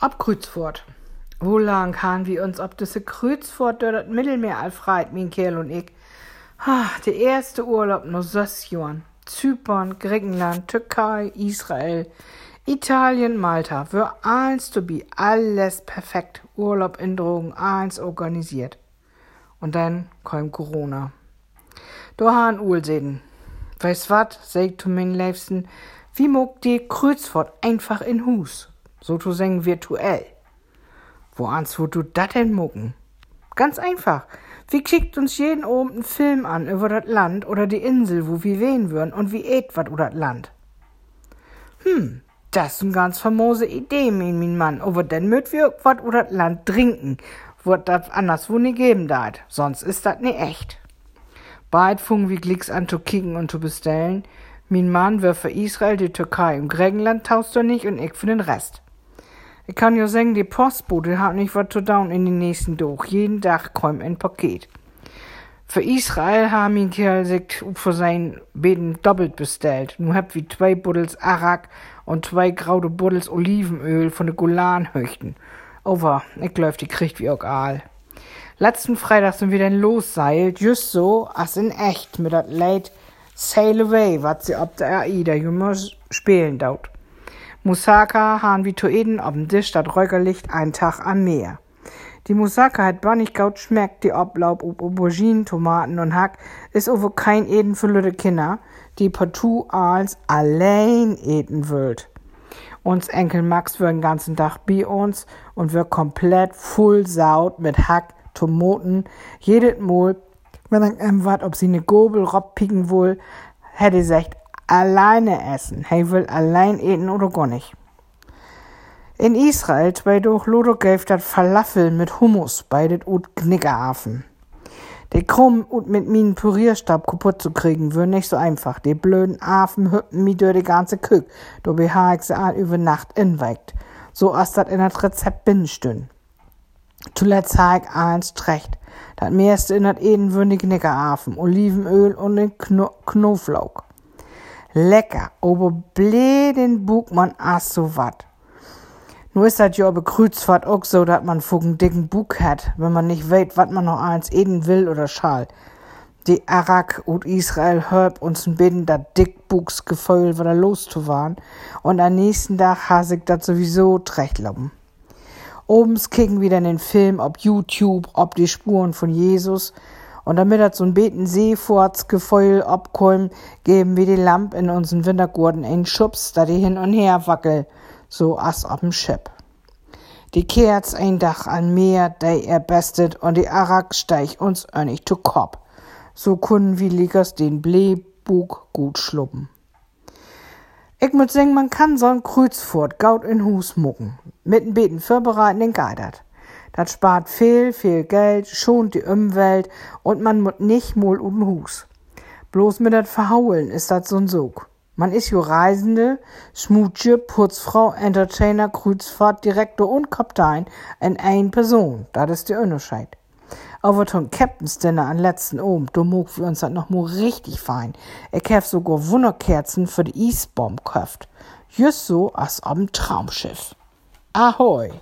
Ab Kreuzfurt. Wo lang haben wir uns ob diese Kreuzfurt durch das Mittelmeer alfreit, mein Kerl und ich? Ah, der erste Urlaub nur sechs Jahren. Zypern, Griechenland, Türkei, Israel, Italien, Malta. Wir eins to be alles perfekt. Urlaub in Drogen, eins organisiert. Und dann kam Corona. Da han Uhlseden. Weißt wat, sagt zu meinen Liebsten, wie mog die Kreuzfurt einfach in Hus? Sozusagen virtuell. Woans würd du dat denn mucken? Ganz einfach. Wir kickt uns jeden Abend einen Film an über das Land oder die Insel, wo wir wehen würden und wie et wat über das Land. Hm, das ist eine ganz famose Idee, mein, mein Mann. Aber dann müt wir wat über das Land trinken, wird das anderswo nie geben dat. Sonst ist dat nie echt. Bald fungen wir Glicks an zu kicken und zu bestellen. Mein Mann wär für Israel, die Türkei und Griechenland taust du nicht und ich für den Rest. Ich kann ja sagen, die Postbote hat nicht was zu tun in den nächsten Tag. Jeden Tag kommt ein Paket. Für Israel haben ihn Kerl sich für sein Beten doppelt bestellt. Nun hab wie zwei Buddels Arak und zwei graue Buddels Olivenöl von den Golanhöchten. Over, ich glaub, die kriegt wie auch Aal. Letzten Freitag sind wir dann losseilt, just so, als in echt, mit dat Leid Sail Away, wat sie ab der AIDA immer spielen daut. Musaka han wie Toeden auf dem Tisch dat Räugerlicht einen Tag am Meer. Die Musaka hat bannig gaut schmeckt, die Oblaub ob Auberginen, Tomaten und Hack, is over kein Eden für lüde Kinder, die partout als allein eten wollt. Uns Enkel Max wär den ganzen Tag bei uns und wir komplett full saut mit Hack, Tomaten, jedes Mal, wenn er ähm, wat, ob sie ne Gobel rob picken wohl, hätte gesagt, alleine essen. Hij will allein eten oder gar nicht. In Israel zwei durch Lodo gave dat Falafel mit Hummus bei det ut Knickerhafen. Der Krumm und mit minen Pürierstab kaputt zu kriegen, wär nicht so einfach. Die blöden Affen hüpfen mi durch die ganze Kück, do sie an über Nacht inweikt. So as dat in dat Rezept binnenstün. Zuletzt ha ich eins recht. Dat meiste in dat Eden wür die Knickerhafen, Olivenöl und den Kno Knoblauch. Lecker, aber bläden Bug man as so wat. Nur ist das ja bei Kreuzfahrt auch so, dass man einen dicken Bug hat, wenn man nicht weiß, wat man noch eins eden will oder schal. Die Arak und Israel hört uns ein bisschen dat Dickbuchsgefühl wieder loszuwahren und am nächsten Tag has ich dat sowieso trechtlaufen. Obens kicken wir dann den Film ob YouTube, ob die Spuren von Jesus und damit das so ein beten Seefortsgefeul abkommt, geben wir die Lamp in unseren Wintergurten einen Schubs, da die hin und her wackel, so as ob'm Schiff. Die Kerz ein Dach an Meer, der er bestet, und die Arak steig uns önig zu Kopf. So können wir Liegers den Blähbug gut schluppen. Ich muss sagen, man kann so ein Kreuzfurt gaut in Hus mucken. Mit Beten vorbereiten den Geidert. Das spart viel, viel Geld, schont die Umwelt und man muss nicht mal um Hus. Bloß mit dat Verhaulen ist dat so'n Sog. Man ist jo Reisende, Schmutsche, Putzfrau, Entertainer, Kreuzfahrt, Direktor und Kaptein in ein Person. Das ist der Unterschied. Aber ton Captain's Dinner an letzten Ohm, da mog wir uns das noch mal richtig fein. Ich hab sogar Wunderkerzen für die Eastbomb köft. Just so als am Traumschiff. Ahoi!